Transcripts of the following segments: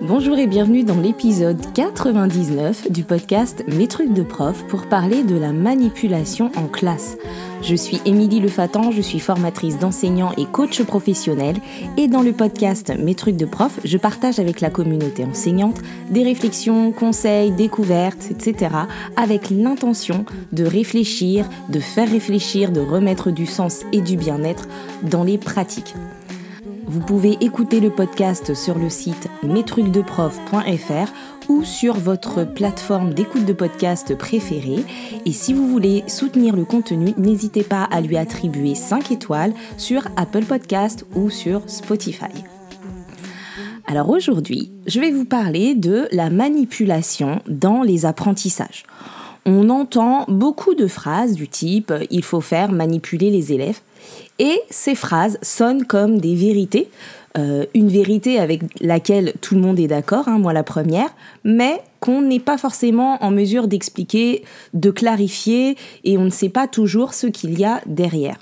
Bonjour et bienvenue dans l'épisode 99 du podcast Mes trucs de prof pour parler de la manipulation en classe. Je suis Émilie Lefatan, je suis formatrice d'enseignants et coach professionnel et dans le podcast Mes trucs de prof, je partage avec la communauté enseignante des réflexions, conseils, découvertes, etc. avec l'intention de réfléchir, de faire réfléchir, de remettre du sens et du bien-être dans les pratiques. Vous pouvez écouter le podcast sur le site mestrucsdeprof.fr ou sur votre plateforme d'écoute de podcast préférée. Et si vous voulez soutenir le contenu, n'hésitez pas à lui attribuer 5 étoiles sur Apple Podcast ou sur Spotify. Alors aujourd'hui, je vais vous parler de la manipulation dans les apprentissages. On entend beaucoup de phrases du type il faut faire manipuler les élèves et ces phrases sonnent comme des vérités, euh, une vérité avec laquelle tout le monde est d'accord, hein, moi la première, mais qu'on n'est pas forcément en mesure d'expliquer, de clarifier, et on ne sait pas toujours ce qu'il y a derrière.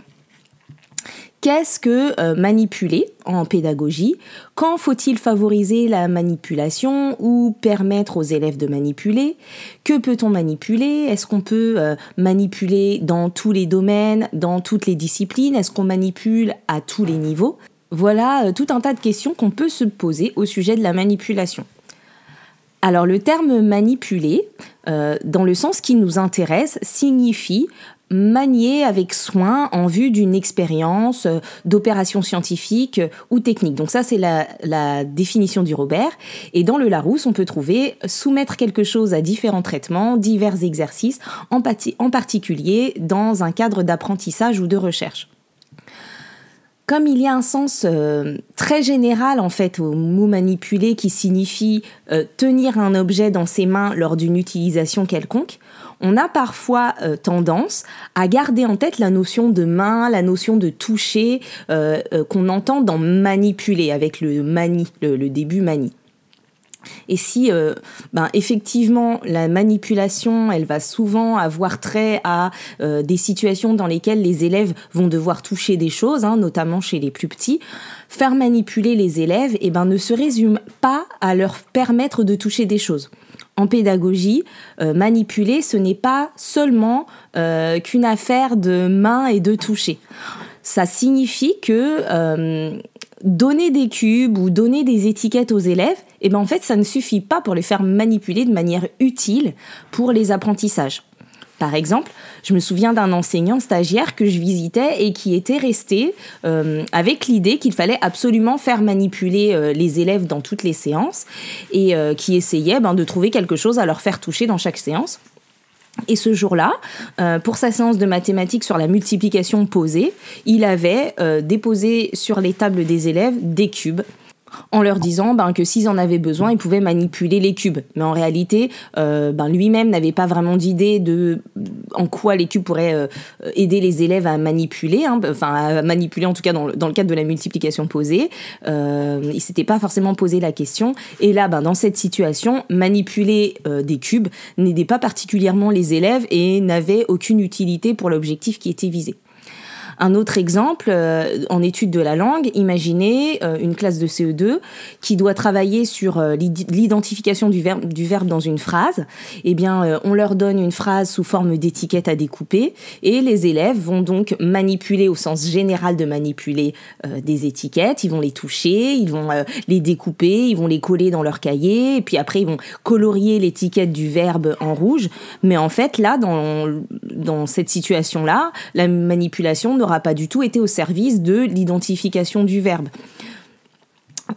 Qu'est-ce que euh, manipuler en pédagogie? Quand faut-il favoriser la manipulation ou permettre aux élèves de manipuler? Que peut-on manipuler? Est-ce qu'on peut euh, manipuler dans tous les domaines, dans toutes les disciplines? Est-ce qu'on manipule à tous les niveaux? Voilà euh, tout un tas de questions qu'on peut se poser au sujet de la manipulation. Alors le terme manipuler, dans le sens qui nous intéresse, signifie manier avec soin en vue d'une expérience euh, d'opération scientifique euh, ou technique. Donc ça, c'est la, définition du Robert. Et dans le Larousse, on peut trouver soumettre quelque chose à différents traitements, divers exercices, en, en particulier dans un cadre d'apprentissage ou de recherche. Comme il y a un sens euh, très général en fait au mot manipuler qui signifie tenir un objet dans ses mains lors d'une utilisation quelconque, on a parfois euh, tendance à garder en tête la notion de main, la notion de toucher euh, euh, qu'on entend dans manipuler avec le mani, le, début mani. Et si, ben, effectivement, la manipulation, elle va souvent avoir trait à des situations dans lesquelles les élèves vont devoir toucher des choses, hein, notamment chez les plus petits, faire manipuler les élèves, eh ben, ne se résume pas à leur permettre de toucher des choses en pédagogie, euh, manipuler, ce n'est pas seulement euh, qu'une affaire de main et de toucher. Ça signifie que euh, donner des cubes ou donner des étiquettes aux élèves, eh ben en fait, ça ne suffit pas pour les faire manipuler de manière utile pour les apprentissages. Par exemple, je me souviens d'un enseignant stagiaire que je visitais et qui était resté euh, avec l'idée qu'il fallait absolument faire manipuler euh, les élèves dans toutes les séances et euh, qui essayait ben, de trouver quelque chose à leur faire toucher dans chaque séance. Et ce jour-là, pour sa séance de mathématiques sur la multiplication posée, il avait déposé sur les tables des élèves des cubes en leur disant ben, que s'ils en avaient besoin, ils pouvaient manipuler les cubes. Mais en réalité, euh, ben, lui-même n'avait pas vraiment d'idée de en quoi les cubes pourraient euh, aider les élèves à manipuler, hein, enfin à manipuler en tout cas dans le, cadre de la multiplication posée. Euh, il s'était pas forcément posé la question. Et là, ben, dans cette situation, manipuler euh, des cubes n'aidait pas particulièrement les élèves et n'avait aucune utilité pour l'objectif qui était visé. Un autre exemple, euh, en étude de la langue, imaginez euh, une classe de CE2 qui doit travailler sur euh, l'identification du verbe, dans une phrase. Eh bien, on leur donne une phrase sous forme d'étiquette à découper et les élèves vont donc manipuler au sens général de manipuler des étiquettes. Ils vont les toucher, ils vont les découper, ils vont les coller dans leur cahier et puis après ils vont colorier l'étiquette du verbe en rouge. Mais en fait, là, dans, dans cette situation-là, la manipulation n'aura pas du tout été au service de l'identification du verbe.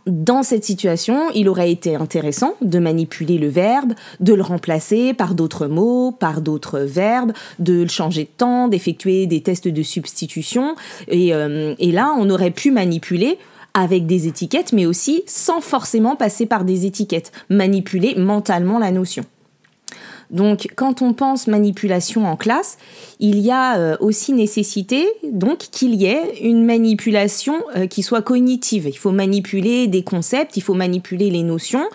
Dans cette situation, il aurait été intéressant de manipuler le verbe, de le remplacer par d'autres mots, par d'autres verbes, de le changer de temps, d'effectuer des tests de substitution. Et, euh, et là, on aurait pu manipuler avec des étiquettes, mais aussi sans forcément passer par des étiquettes, manipuler mentalement la notion. Donc, quand on pense manipulation en classe, il y a euh, aussi nécessité donc qu'il y ait une manipulation euh, qui soit cognitive. Il faut manipuler des concepts, il faut manipuler les notions.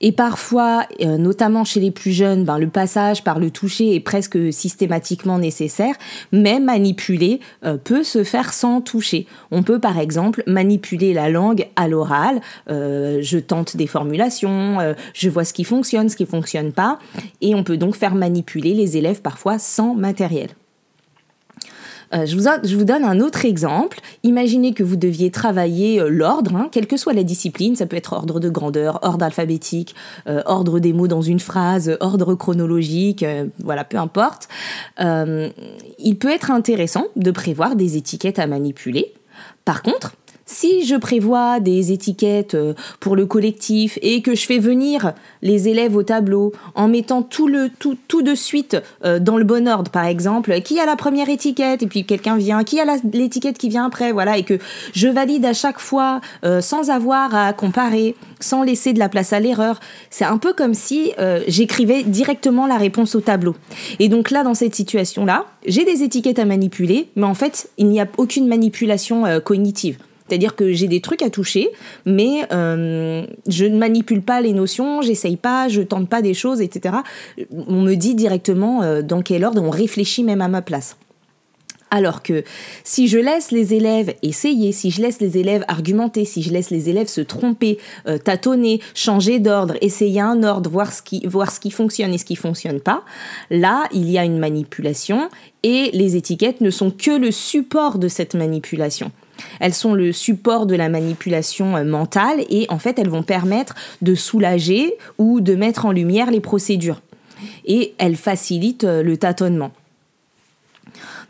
Et parfois, euh, notamment chez les plus jeunes, ben, le passage par le toucher est presque systématiquement nécessaire, mais manipuler euh, peut se faire sans toucher. On peut par exemple manipuler la langue à l'oral, euh, je tente des formulations, je vois ce qui fonctionne, ce qui fonctionne pas, et on peut donc faire manipuler les élèves parfois sans matériel. Euh, je, vous donne un autre exemple. Imaginez que vous deviez travailler euh, l'ordre, hein, quelle que soit la discipline, ça peut être ordre de grandeur, ordre alphabétique, euh, ordre des mots dans une phrase, ordre chronologique, voilà, peu importe. il peut être intéressant de prévoir des étiquettes à manipuler. Par contre, si je prévois des étiquettes euh, pour le collectif et que je fais venir les élèves au tableau en mettant tout le tout, tout de suite euh, dans le bon ordre, par exemple, qui a la première étiquette et puis quelqu'un vient, qui a l'étiquette qui vient après, voilà, et que je valide à chaque fois euh, sans avoir à comparer, sans laisser de la place à l'erreur, c'est un peu comme si j'écrivais directement la réponse au tableau. Et donc là, dans cette situation-là, j'ai des étiquettes à manipuler, mais en fait, il n'y a aucune manipulation cognitive. C'est-à-dire que j'ai des trucs à toucher, mais euh, je ne manipule pas les notions, j'essaye pas, je tente pas des choses, etc. On me dit directement euh, dans quel ordre, on réfléchit même à ma place. Alors que si je laisse les élèves essayer, si je laisse les élèves argumenter, si je laisse les élèves se tromper, euh, tâtonner, changer d'ordre, essayer un ordre, voir ce, qui, voir ce qui fonctionne et ce qui fonctionne pas, là, il y a une manipulation et les étiquettes ne sont que le support de cette manipulation. Elles sont le support de la manipulation euh, mentale et en fait elles vont permettre de soulager ou de mettre en lumière les procédures. Et elles facilitent euh, le tâtonnement.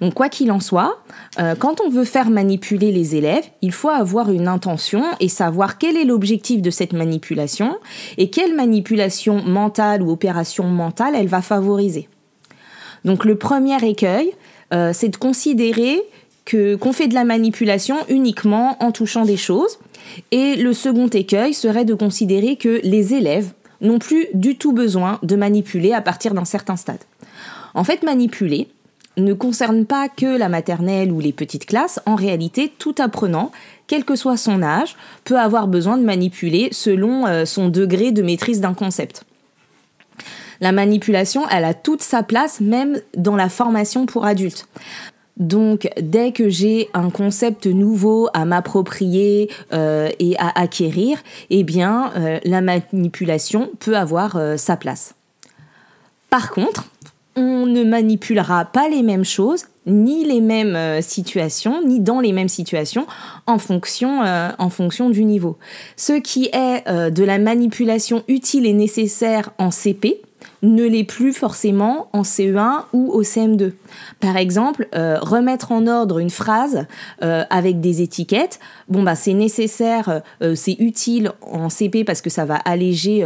Donc quoi qu'il en soit, euh, quand on veut faire manipuler les élèves, il faut avoir une intention et savoir quel est l'objectif de cette manipulation et quelle manipulation mentale ou opération mentale elle va favoriser. Donc le premier écueil, c'est de considérer qu'on fait de la manipulation uniquement en touchant des choses. Et le second écueil serait de considérer que les élèves n'ont plus du tout besoin de manipuler à partir d'un certain stade. En fait, manipuler ne concerne pas que la maternelle ou les petites classes. En réalité, tout apprenant, quel que soit son âge, peut avoir besoin de manipuler selon euh, son degré de maîtrise d'un concept. La manipulation, elle a toute sa place même dans la formation pour adultes. Donc, dès que j'ai un concept nouveau à m'approprier euh, et à acquérir, eh bien, euh, la manipulation peut avoir euh, sa place. Par contre, on ne manipulera pas les mêmes choses, ni les mêmes situations, ni dans les mêmes situations, en fonction, en fonction du niveau. Ce qui est de la manipulation utile et nécessaire en CP, ne l'est plus forcément en CE1 ou au CM2. Par exemple, euh, remettre en ordre une phrase euh, avec des étiquettes, bon bah c'est nécessaire, euh, c'est utile en CP parce que ça va alléger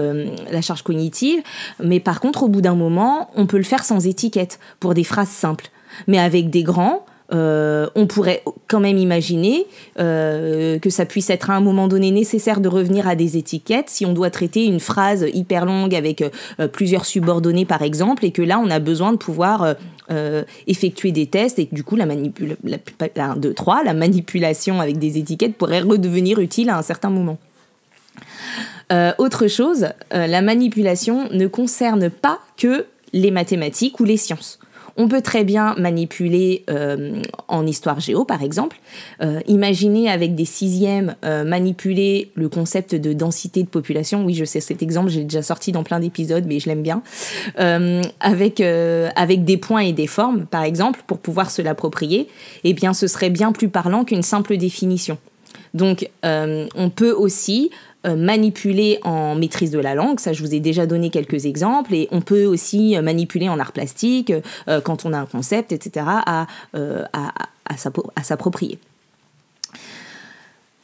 la charge cognitive, mais par contre au bout d'un moment, on peut le faire sans étiquette pour des phrases simples. Mais avec des grands, euh, on pourrait quand même imaginer euh, que ça puisse être à un moment donné nécessaire de revenir à des étiquettes si on doit traiter une phrase hyper longue avec euh, plusieurs subordonnés par exemple et que là on a besoin de pouvoir effectuer des tests et que du coup la, manipula la, la manipulation avec des étiquettes pourrait redevenir utile à un certain moment. autre chose, la manipulation ne concerne pas que les mathématiques ou les sciences. On peut très bien manipuler euh, en histoire géo, par exemple. Euh, imaginez avec des sixièmes euh, manipuler le concept de densité de population. Oui, je sais cet exemple, j'ai déjà sorti dans plein d'épisodes, mais je l'aime bien. avec, avec des points et des formes, par exemple, pour pouvoir se l'approprier, eh bien, ce serait bien plus parlant qu'une simple définition. Donc, on peut aussi euh, manipuler en maîtrise de la langue, ça je vous ai déjà donné quelques exemples, et on peut aussi euh, manipuler en art plastique euh, quand on a un concept, etc., à, à, s'approprier.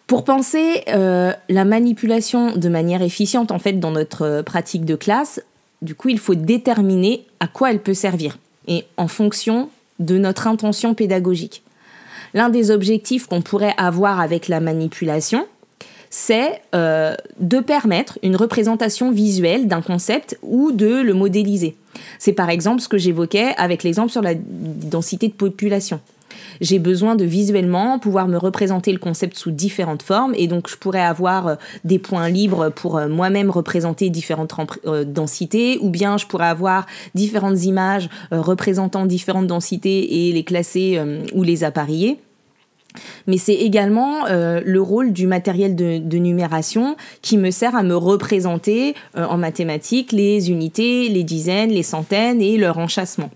Pour penser la manipulation de manière efficiente en fait dans notre pratique de classe, du coup il faut déterminer à quoi elle peut servir et en fonction de notre intention pédagogique. L'un des objectifs qu'on pourrait avoir avec la manipulation, c'est euh, de permettre une représentation visuelle d'un concept ou de le modéliser. C'est par exemple ce que j'évoquais avec l'exemple sur la densité de population. j'ai besoin de visuellement pouvoir me représenter le concept sous différentes formes et donc je pourrais avoir des points libres pour moi-même représenter différentes densités ou bien je pourrais avoir différentes images représentant différentes densités et les classer ou les appareiller mais c'est également euh, le rôle du matériel de, numération qui me sert à me représenter euh, en mathématiques les unités, les dizaines, les centaines et leur enchâssement.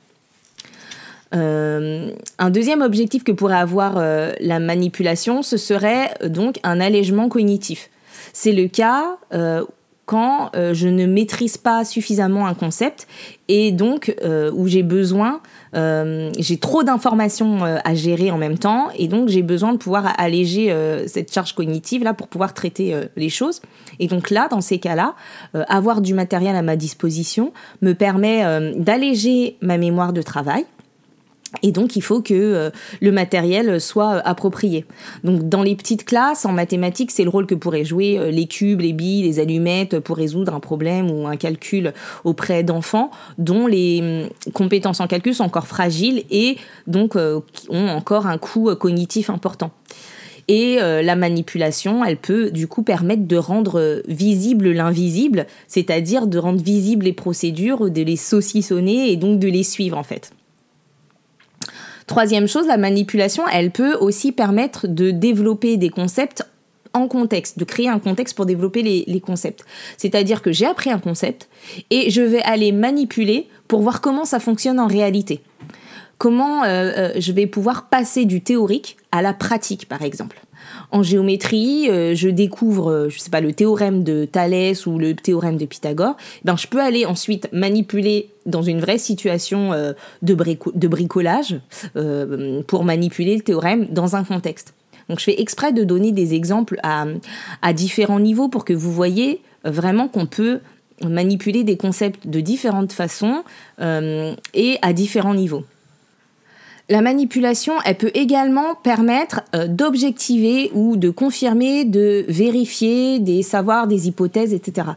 Euh, un deuxième objectif que pourrait avoir la manipulation, ce serait donc un allègement cognitif. C'est le cas quand je ne maîtrise pas suffisamment un concept et donc où j'ai besoin euh, j'ai trop d'informations euh, à gérer en même temps et donc j'ai besoin de pouvoir alléger euh, cette charge cognitive là pour pouvoir traiter les choses. Et donc là, dans ces cas-là, avoir du matériel à ma disposition me permet d'alléger ma mémoire de travail et donc, il faut que euh, le matériel soit euh, approprié. Donc, dans les petites classes, en mathématiques, c'est le rôle que pourraient jouer euh, les cubes, les billes, les allumettes pour résoudre un problème ou un calcul auprès d'enfants dont les hum, compétences en calcul sont encore fragiles et donc ont encore un coût cognitif important. Et la manipulation, elle peut du coup permettre de rendre visible l'invisible, c'est-à-dire de rendre visibles les procédures, de les saucissonner et donc de les suivre en fait. Troisième chose, la manipulation, elle peut aussi permettre de développer des concepts en contexte, de créer un contexte pour développer les, concepts. C'est-à-dire que j'ai appris un concept et je vais aller manipuler pour voir comment ça fonctionne en réalité. Comment euh, euh, je vais pouvoir passer du théorique à la pratique, par exemple. En géométrie, euh, je découvre, euh, je sais pas, le théorème de Thalès ou le théorème de Pythagore. Ben, je peux aller ensuite manipuler dans une vraie situation euh, de, de, bricolage pour manipuler le théorème dans un contexte. Donc je fais exprès de donner des exemples à, à différents niveaux pour que vous voyez vraiment qu'on peut manipuler des concepts de différentes façons et à différents niveaux. La manipulation, elle peut également permettre euh, d'objectiver ou de confirmer, de vérifier des savoirs, des hypothèses, etc.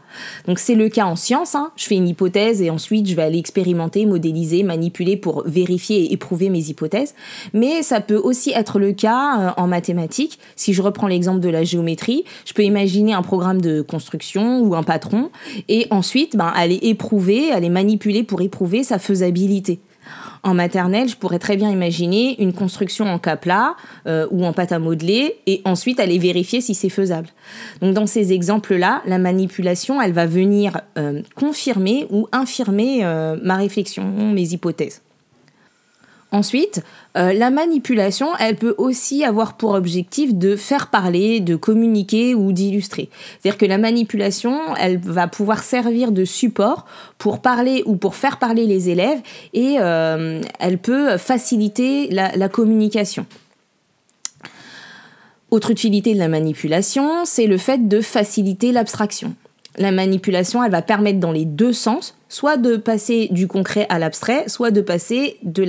Donc c'est le cas en science. Hein. Je fais une hypothèse et ensuite je vais aller expérimenter, modéliser, manipuler pour vérifier et éprouver mes hypothèses. Mais ça peut aussi être le cas euh, en mathématiques. Si je reprends l'exemple de la géométrie, je peux imaginer un programme de construction ou un patron et ensuite ben, aller éprouver, aller manipuler pour éprouver sa faisabilité. En maternelle, je pourrais très bien imaginer une construction en cas plat euh, ou en pâte à modeler et ensuite aller vérifier si c'est faisable. Donc dans ces exemples-là, la manipulation, elle va venir euh, confirmer ou infirmer euh, ma réflexion, mes hypothèses. Ensuite, euh, la manipulation, elle peut aussi avoir pour objectif de faire parler, de communiquer ou d'illustrer. C'est-à-dire que la manipulation, elle va pouvoir servir de support pour parler ou pour faire parler les élèves et euh, elle peut faciliter la communication. Autre utilité de la manipulation, c'est le fait de faciliter l'abstraction la manipulation, elle va permettre dans les deux sens, soit de passer du concret à l'abstrait, soit de passer de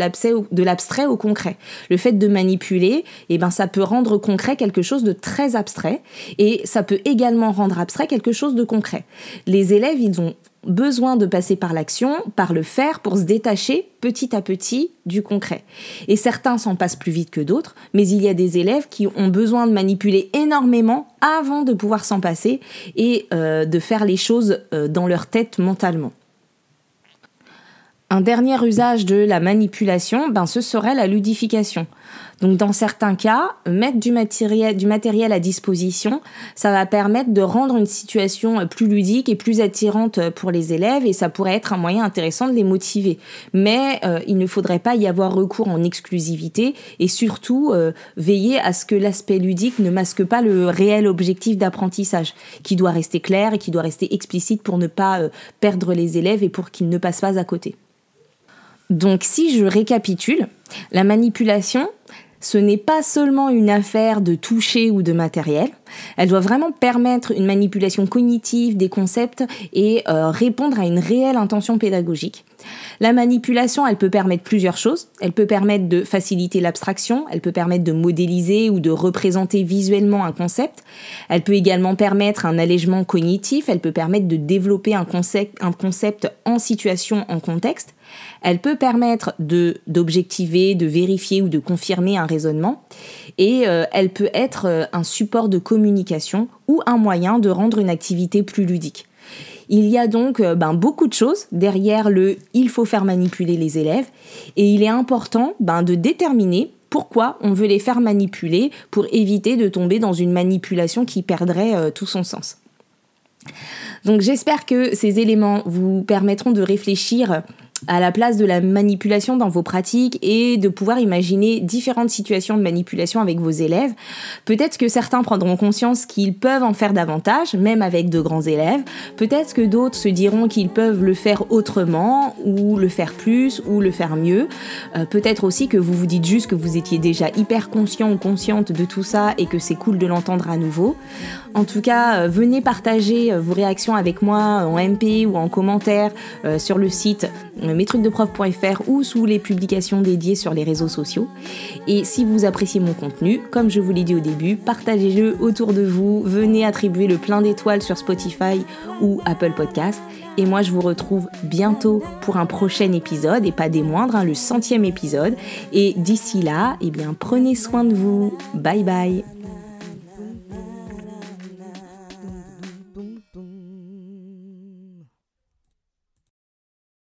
l'abstrait au concret. Le fait de manipuler, eh ben, ça peut rendre concret quelque chose de très abstrait et ça peut également rendre abstrait quelque chose de concret. Les élèves, ils ont besoin de passer par l'action, par le faire, pour se détacher petit à petit du concret. Et certains s'en passent plus vite que d'autres, mais il y a des élèves qui ont besoin de manipuler énormément avant de pouvoir s'en passer et euh, de faire les choses euh, dans leur tête mentalement. Un dernier usage de la manipulation, ben, ce serait la ludification. Donc dans certains cas, mettre du matériel, du matériel à disposition, ça va permettre de rendre une situation plus ludique et plus attirante pour les élèves et ça pourrait être un moyen intéressant de les motiver. Mais euh, il ne faudrait pas y avoir recours en exclusivité et surtout euh, veiller à ce que l'aspect ludique ne masque pas le réel objectif d'apprentissage, qui doit rester clair et qui doit rester explicite pour ne pas euh, perdre les élèves et pour qu'ils ne passent pas à côté. Donc si je récapitule, la manipulation, ce n'est pas seulement une affaire de toucher ou de matériel, Elle doit vraiment permettre une manipulation cognitive des concepts et euh, répondre à une réelle intention pédagogique. La manipulation, elle peut permettre plusieurs choses. Elle peut permettre de faciliter l'abstraction, elle peut permettre de modéliser ou de représenter visuellement un concept. Elle peut également permettre un allègement cognitif, elle peut permettre de développer un concept, en situation, en contexte. Elle peut permettre de d'objectiver, de vérifier ou de confirmer un raisonnement. Et euh, elle peut être euh, un support de communication ou un moyen de rendre une activité plus ludique. Il y a donc euh, ben, beaucoup de choses derrière le il faut faire manipuler les élèves et il est important ben, de déterminer pourquoi on veut les faire manipuler pour éviter de tomber dans une manipulation qui perdrait euh, tout son sens. Donc j'espère que ces éléments vous permettront de réfléchir à la place de la manipulation dans vos pratiques et de pouvoir imaginer différentes situations de manipulation avec vos élèves. Peut-être que certains prendront conscience qu'ils peuvent en faire davantage, même avec de grands élèves. Peut-être que d'autres se diront qu'ils peuvent le faire autrement, ou le faire plus, ou le faire mieux. Euh, peut-être aussi que vous vous dites juste que vous étiez déjà hyper conscient ou consciente de tout ça et que c'est cool de l'entendre à nouveau. En tout cas, euh, venez partager euh, vos réactions avec moi en MP ou en commentaire sur le site mestrucsdeprof.fr ou sous les publications dédiées sur les réseaux sociaux. Et si vous appréciez mon contenu, comme je vous l'ai dit au début, partagez-le autour de vous, venez attribuer le plein d'étoiles sur Spotify ou Apple Podcast. Et moi, je vous retrouve bientôt pour un prochain épisode, et pas des moindres, hein, le centième épisode. Et d'ici là, eh bien, prenez soin de vous. Bye bye